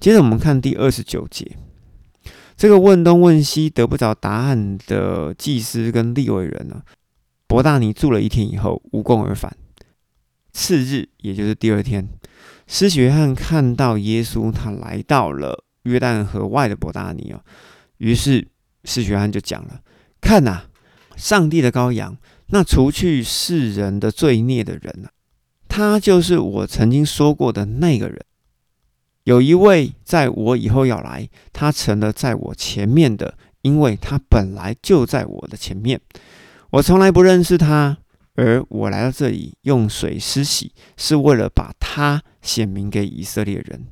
接着我们看第二十九节，这个问东问西得不着答案的祭司跟利未人呢，伯大尼住了一天以后，无功而返。次日，也就是第二天，施洗约翰看到耶稣，他来到了约旦河外的伯大尼哦，于是施洗约翰就讲了：“看呐，上帝的羔羊，那除去世人的罪孽的人啊，他就是我曾经说过的那个人。”有一位在我以后要来，他成了在我前面的，因为他本来就在我的前面。我从来不认识他，而我来到这里用水施洗，是为了把他显明给以色列人。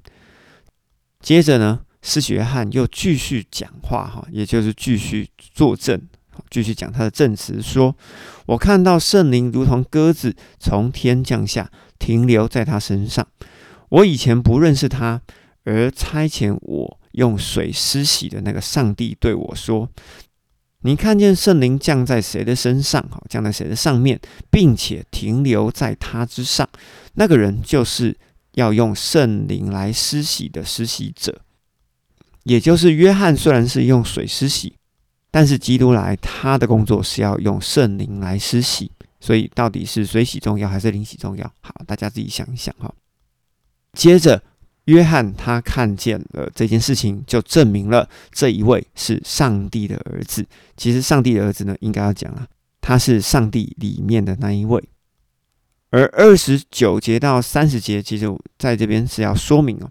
接着呢，施洗约翰又继续讲话，哈，也就是继续作证，继续讲他的证词，说：“我看到圣灵如同鸽子从天降下，停留在他身上。”我以前不认识他，而差遣我用水施洗的那个上帝对我说：“你看见圣灵降在谁的身上？哈，降在谁的上面，并且停留在他之上，那个人就是要用圣灵来施洗的施洗者，也就是约翰。虽然是用水施洗，但是基督来，他的工作是要用圣灵来施洗。所以，到底是水洗重要还是灵洗重要？好，大家自己想一想，哈。”接着，约翰他看见了这件事情，就证明了这一位是上帝的儿子。其实，上帝的儿子呢，应该要讲啊，他是上帝里面的那一位。而二十九节到三十节，其实在这边是要说明哦，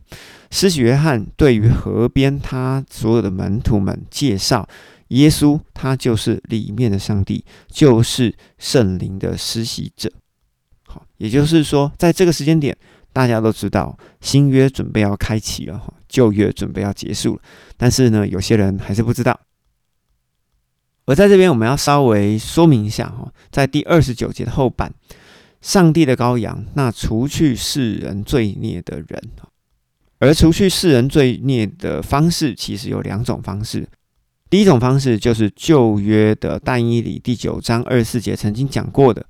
施洗约翰对于河边他所有的门徒们介绍，耶稣他就是里面的上帝，就是圣灵的施洗者。好，也就是说，在这个时间点。大家都知道新约准备要开启了，旧约准备要结束了，但是呢，有些人还是不知道。而在这边，我们要稍微说明一下哈，在第二十九节的后半，上帝的羔羊，那除去世人罪孽的人，而除去世人罪孽的方式，其实有两种方式。第一种方式就是旧约的但以理第九章二十四节曾经讲过的。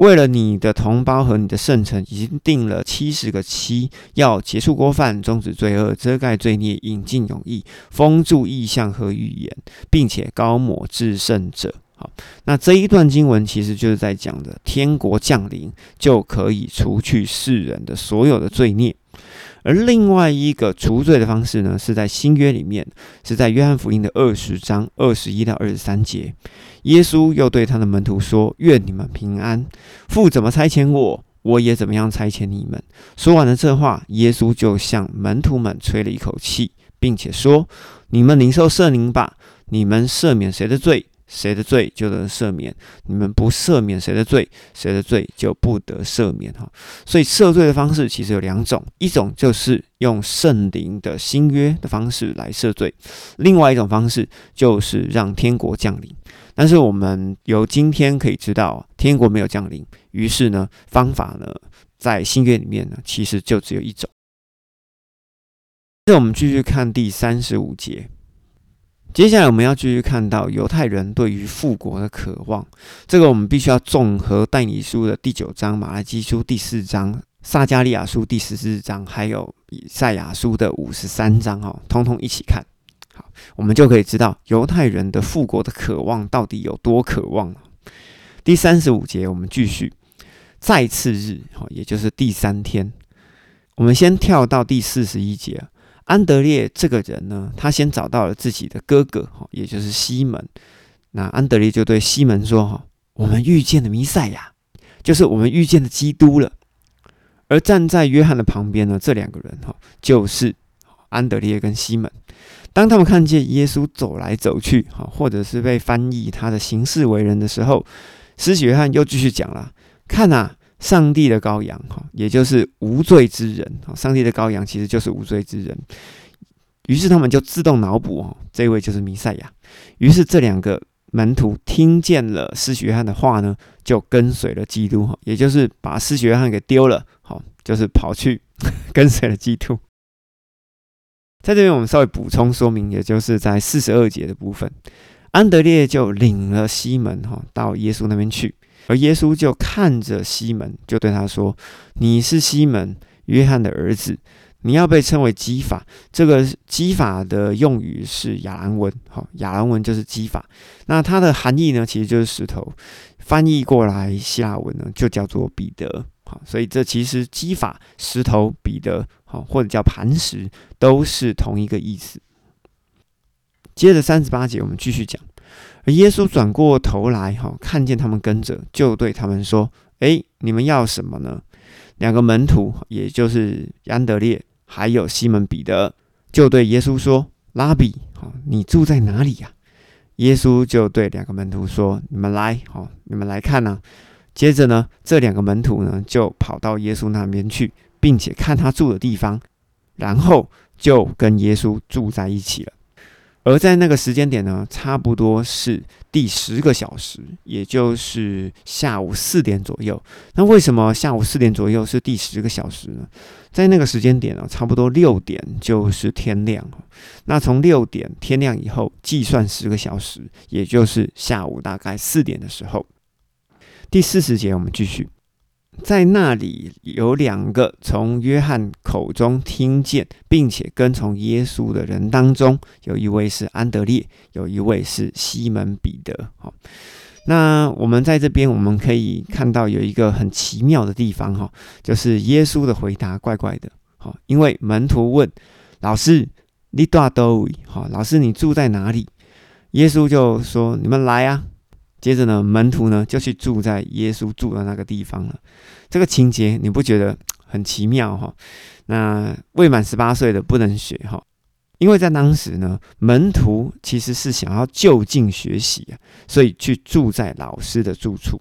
为了你的同胞和你的圣城，已经定了七十个期，要结束过犯，终止罪恶，遮盖罪孽，引进永义，封住意象和预言，并且高抹至圣者。好，那这一段经文其实就是在讲的天国降临，就可以除去世人的所有的罪孽。而另外一个除罪的方式呢，是在新约里面，是在约翰福音的二十章二十一到二十三节。耶稣又对他的门徒说：“愿你们平安！父怎么差遣我，我也怎么样差遣你们。”说完了这话，耶稣就向门徒们吹了一口气，并且说：“你们领受圣灵吧！你们赦免谁的罪？”谁的罪就得赦免，你们不赦免谁的罪，谁的罪就不得赦免哈。所以赦罪的方式其实有两种，一种就是用圣灵的新约的方式来赦罪，另外一种方式就是让天国降临。但是我们由今天可以知道，天国没有降临，于是呢，方法呢在新约里面呢，其实就只有一种。那我们继续看第三十五节。接下来我们要继续看到犹太人对于复国的渴望。这个我们必须要综合但以书的第九章、马来基书第四章、撒加利亚书第十四章，还有以赛亚书的五十三章，哈，通通一起看。好，我们就可以知道犹太人的复国的渴望到底有多渴望了。第三十五节，我们继续再次日，哈，也就是第三天。我们先跳到第四十一节。安德烈这个人呢，他先找到了自己的哥哥，哈，也就是西门。那安德烈就对西门说：“哈，我们遇见了弥赛亚，就是我们遇见了基督了。”而站在约翰的旁边呢，这两个人，哈，就是安德烈跟西门。当他们看见耶稣走来走去，哈，或者是被翻译他的行事为人的时候，施洗约翰又继续讲了：“看呐。”上帝的羔羊，哈，也就是无罪之人，哈，上帝的羔羊其实就是无罪之人。于是他们就自动脑补，哦，这位就是弥赛亚。于是这两个门徒听见了施洗约翰的话呢，就跟随了基督，哈，也就是把施洗约翰给丢了，好，就是跑去 跟随了基督。在这边我们稍微补充说明，也就是在四十二节的部分，安德烈就领了西门，哈，到耶稣那边去。而耶稣就看着西门，就对他说：“你是西门，约翰的儿子。你要被称为基法，这个基法的用语是亚兰文，好，亚兰文就是基法。那它的含义呢，其实就是石头，翻译过来希腊文呢，就叫做彼得，好，所以这其实基法、石头、彼得，好，或者叫磐石，都是同一个意思。接着三十八节，我们继续讲，而耶稣转过头来，哈，看见他们跟着，就对他们说：“诶，你们要什么呢？”两个门徒，也就是安德烈。还有西门彼得就对耶稣说：“拉比，好，你住在哪里呀？”耶稣就对两个门徒说：“你们来，好，你们来看呢。”接着呢，这两个门徒呢就跑到耶稣那边去，并且看他住的地方，然后就跟耶稣住在一起了。而在那个时间点呢，差不多是第十个小时，也就是下午四点左右。那为什么下午四点左右是第十个小时呢？在那个时间点呢，差不多六点就是天亮。那从六点天亮以后计算十个小时，也就是下午大概四点的时候。第四十节，我们继续。在那里有两个从约翰口中听见，并且跟从耶稣的人当中，有一位是安德烈，有一位是西门彼得。好，那我们在这边我们可以看到有一个很奇妙的地方哈，就是耶稣的回答怪怪的。好，因为门徒问老师：“你住多位？”好，老师你住在哪里？耶稣就说：“你们来啊。”接着呢，门徒呢就去住在耶稣住的那个地方了。这个情节你不觉得很奇妙哈？那未满十八岁的不能学哈，因为在当时呢，门徒其实是想要就近学习，所以去住在老师的住处，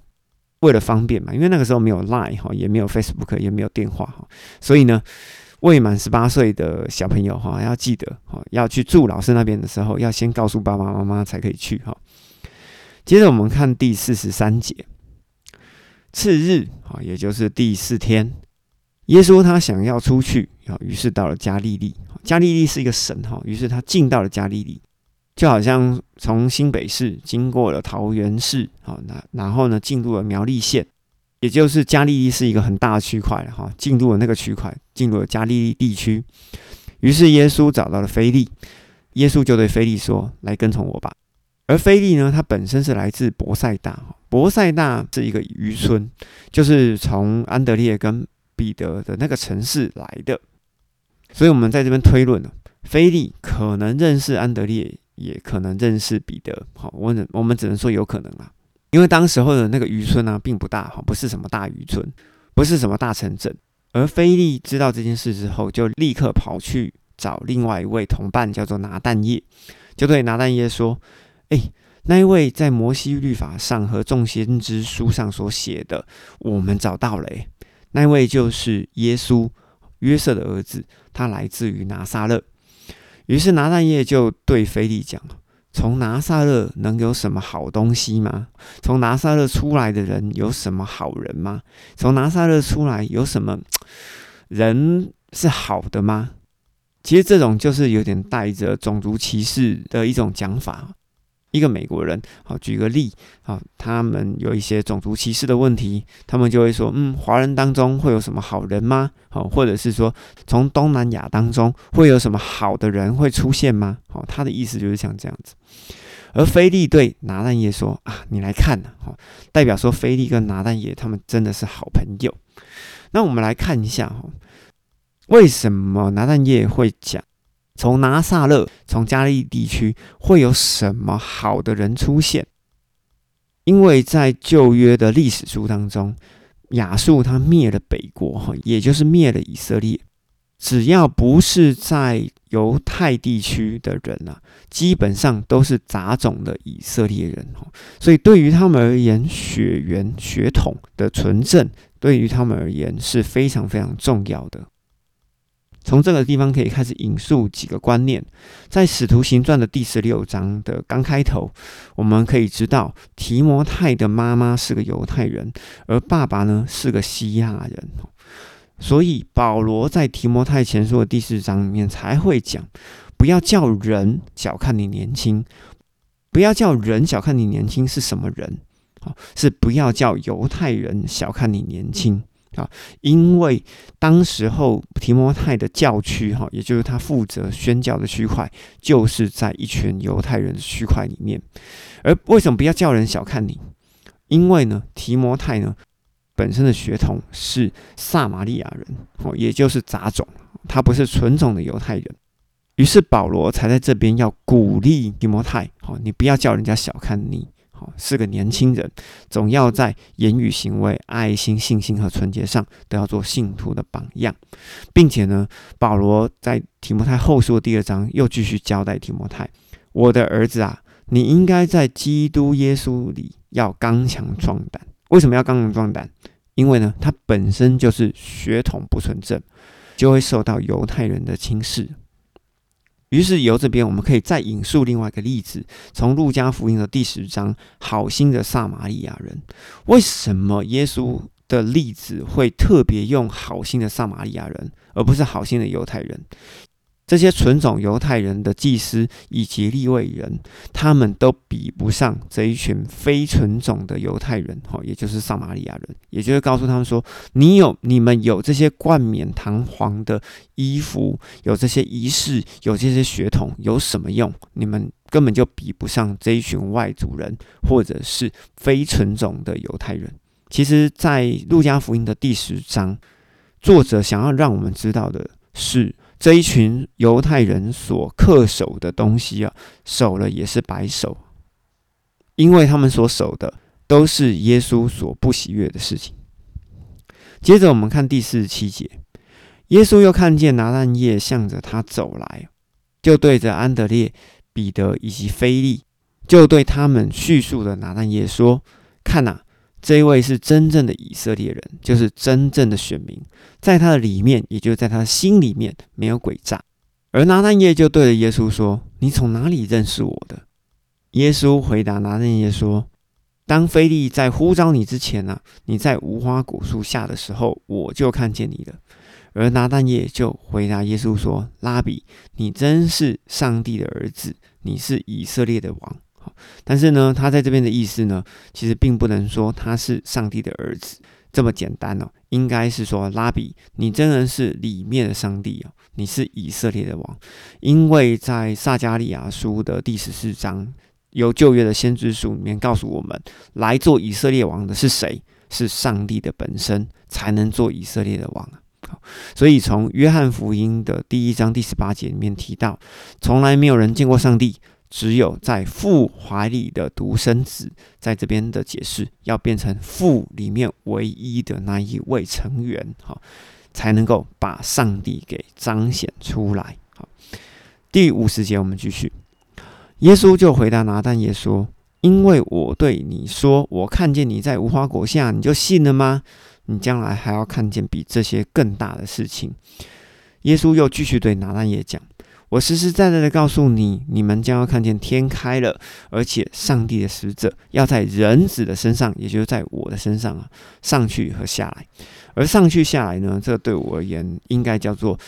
为了方便嘛。因为那个时候没有 Line 哈，也没有 Facebook，也没有电话哈，所以呢，未满十八岁的小朋友哈，要记得哈，要去住老师那边的时候，要先告诉爸爸妈妈才可以去哈。接着我们看第四十三节，次日啊，也就是第四天，耶稣他想要出去啊，于是到了加利利。加利利是一个省哈，于是他进到了加利利，就好像从新北市经过了桃园市啊，那然后呢进入了苗栗县，也就是加利利是一个很大的区块哈，进入了那个区块，进入了加利利地区。于是耶稣找到了菲利，耶稣就对菲利说：“来跟从我吧。”而菲利呢，它本身是来自博塞大，博塞大是一个渔村，就是从安德烈跟彼得的那个城市来的，所以我们在这边推论呢，菲利可能认识安德烈，也可能认识彼得。好，我我们只能说有可能啊，因为当时候的那个渔村呢，并不大，哈，不是什么大渔村，不是什么大城镇。而菲利知道这件事之后，就立刻跑去找另外一位同伴，叫做拿蛋叶，就对拿蛋叶说。哎，那一位在摩西律法上和众先知书上所写的，我们找到了。那位就是耶稣，约瑟的儿子，他来自于拿撒勒。于是拿但业就对菲利讲：“从拿撒勒能有什么好东西吗？从拿撒勒出来的人有什么好人吗？从拿撒勒出来有什么人是好的吗？”其实这种就是有点带着种族歧视的一种讲法。一个美国人，好，举个例，好，他们有一些种族歧视的问题，他们就会说，嗯，华人当中会有什么好人吗？好，或者是说，从东南亚当中会有什么好的人会出现吗？好，他的意思就是像这样子。而菲利对拿蛋叶说，啊，你来看呢，好，代表说菲利跟拿蛋叶他们真的是好朋友。那我们来看一下，哈，为什么拿蛋叶会讲？从拿撒勒，从加利地区会有什么好的人出现？因为在旧约的历史书当中，亚述他灭了北国，哈，也就是灭了以色列。只要不是在犹太地区的人啊，基本上都是杂种的以色列人，哈。所以对于他们而言，血缘血统的纯正，对于他们而言是非常非常重要的。从这个地方可以开始引述几个观念，在《使徒行传》的第十六章的刚开头，我们可以知道提摩太的妈妈是个犹太人，而爸爸呢是个希腊人。所以保罗在提摩太前书的第四章里面才会讲：不要叫人小看你年轻，不要叫人小看你年轻是什么人？好，是不要叫犹太人小看你年轻。啊，因为当时候提摩太的教区哈，也就是他负责宣教的区块，就是在一群犹太人的区块里面。而为什么不要叫人小看你？因为呢，提摩太呢本身的血统是撒玛利亚人哦，也就是杂种，他不是纯种的犹太人。于是保罗才在这边要鼓励提摩太，好，你不要叫人家小看你。是个年轻人，总要在言语、行为、爱心、信心和纯洁上都要做信徒的榜样，并且呢，保罗在提摩太后书第二章又继续交代提摩太：“我的儿子啊，你应该在基督耶稣里要刚强壮胆。为什么要刚强壮胆？因为呢，他本身就是血统不纯正，就会受到犹太人的轻视。”于是由这边我们可以再引述另外一个例子，从路加福音的第十章，好心的撒玛利亚人，为什么耶稣的例子会特别用好心的撒玛利亚人，而不是好心的犹太人？这些纯种犹太人的祭司以及立位人，他们都比不上这一群非纯种的犹太人，哈，也就是撒玛利亚人。也就是告诉他们说：你有你们有这些冠冕堂皇的衣服，有这些仪式，有这些血统，有什么用？你们根本就比不上这一群外族人，或者是非纯种的犹太人。其实，在路加福音的第十章，作者想要让我们知道的是。这一群犹太人所恪守的东西啊，守了也是白守，因为他们所守的都是耶稣所不喜悦的事情。接着我们看第四十七节，耶稣又看见拿但业向着他走来，就对着安德烈、彼得以及菲利，就对他们叙述的拿但业说：“看呐。”这一位是真正的以色列人，就是真正的选民，在他的里面，也就是在他的心里面，没有诡诈。而拿但业就对着耶稣说：“你从哪里认识我的？”耶稣回答拿但业说：“当菲利在呼召你之前呢，你在无花果树下的时候，我就看见你了。”而拿但业就回答耶稣说：“拉比，你真是上帝的儿子，你是以色列的王。”但是呢，他在这边的意思呢，其实并不能说他是上帝的儿子这么简单哦，应该是说拉比，你真的是里面的上帝哦，你是以色列的王，因为在撒加利亚书的第十四章，由旧约的先知书里面告诉我们，来做以色列王的是谁？是上帝的本身才能做以色列的王啊。所以从约翰福音的第一章第十八节里面提到，从来没有人见过上帝。只有在父怀里的独生子，在这边的解释，要变成父里面唯一的那一位成员，哈，才能够把上帝给彰显出来。好，第五十节我们继续。耶稣就回答拿但业说：“因为我对你说，我看见你在无花果下，你就信了吗？你将来还要看见比这些更大的事情。”耶稣又继续对拿但业讲。我实实在在的告诉你，你们将要看见天开了，而且上帝的使者要在人子的身上，也就是在我的身上啊，上去和下来。而上去下来呢，这对我而言，应该叫做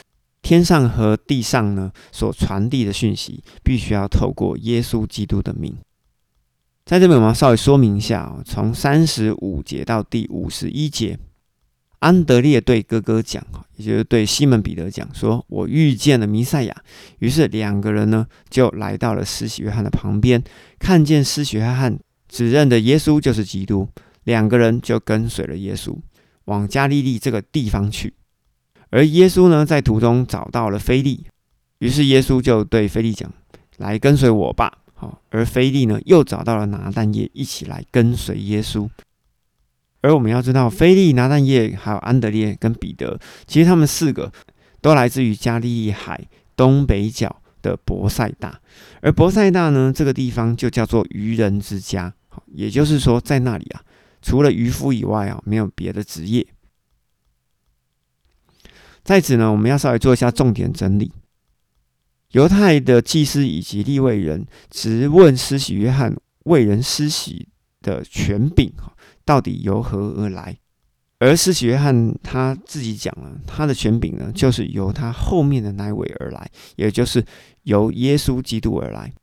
天上和地上呢所传递的讯息，必须要透过耶稣基督的命。在这边，我要稍微说明一下啊，从三十五节到第五十一节。安德烈对哥哥讲，也就是对西门彼得讲，说：“我遇见了弥赛亚。”于是两个人呢，就来到了施洗约翰的旁边，看见施洗约翰指认的耶稣就是基督，两个人就跟随了耶稣，往加利利这个地方去。而耶稣呢，在途中找到了菲利，于是耶稣就对菲利讲：“来跟随我吧。”好，而菲利呢，又找到了拿但业，一起来跟随耶稣。而我们要知道，菲利、拿蛋业、还有安德烈跟彼得，其实他们四个都来自于加利利海东北角的博塞大。而博塞大呢，这个地方就叫做渔人之家。也就是说，在那里啊，除了渔夫以外啊，没有别的职业。在此呢，我们要稍微做一下重点整理：犹太的祭司以及立位人直问施洗约翰为人施洗的权柄。到底由何而来？而施洗约翰他自己讲了，他的权柄呢，就是由他后面的那位而来，也就是由耶稣基督而来。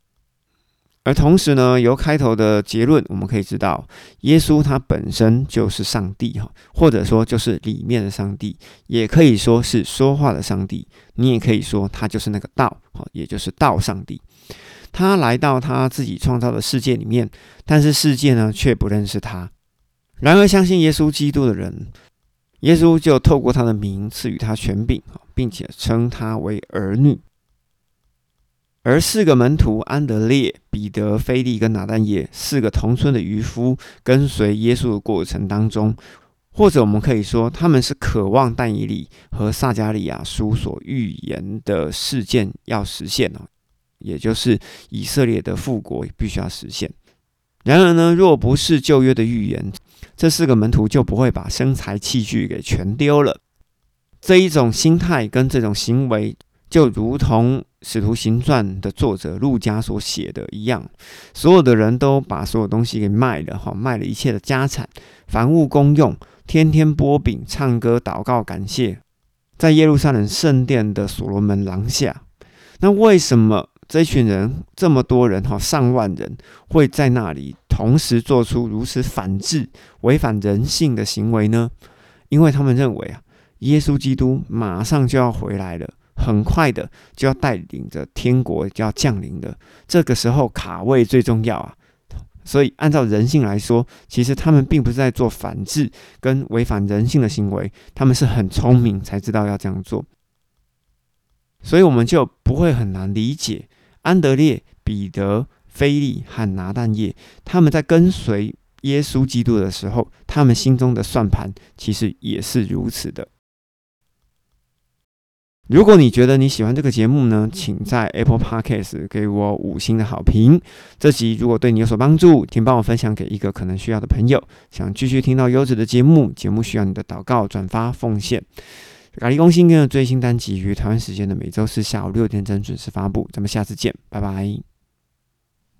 而同时呢，由开头的结论我们可以知道，耶稣他本身就是上帝哈，或者说就是里面的上帝，也可以说是说话的上帝。你也可以说他就是那个道哈，也就是道上帝。他来到他自己创造的世界里面，但是世界呢却不认识他。然而相信耶稣基督的人，耶稣就透过他的名赐予他权柄并且称他为儿女。而四个门徒安德烈、彼得、菲利跟拿但业四个同村的渔夫，跟随耶稣的过程当中，或者我们可以说，他们是渴望但以理和撒加利亚书所预言的事件要实现哦，也就是以色列的复国必须要实现。然而呢，若不是旧约的预言，这四个门徒就不会把生财器具给全丢了。这一种心态跟这种行为。就如同《使徒行传》的作者路加所写的一样，所有的人都把所有东西给卖了，哈，卖了一切的家产，凡物公用，天天剥饼、唱歌、祷告、感谢，在耶路撒冷圣殿的所罗门廊下。那为什么这群人这么多人，哈，上万人会在那里同时做出如此反制、违反人性的行为呢？因为他们认为啊，耶稣基督马上就要回来了。很快的就要带领着天国就要降临了，这个时候卡位最重要啊！所以按照人性来说，其实他们并不是在做反制跟违反人性的行为，他们是很聪明才知道要这样做。所以我们就不会很难理解安德烈、彼得、菲利和拿但业他们在跟随耶稣基督的时候，他们心中的算盘其实也是如此的。如果你觉得你喜欢这个节目呢，请在 Apple Podcast 给我五星的好评。这集如果对你有所帮助，请帮我分享给一个可能需要的朋友。想继续听到优质的节目，节目需要你的祷告、转发、奉献。咖喱公新跟的最新单集于台湾时间的每周四下午六点整准时发布。咱们下次见，拜拜。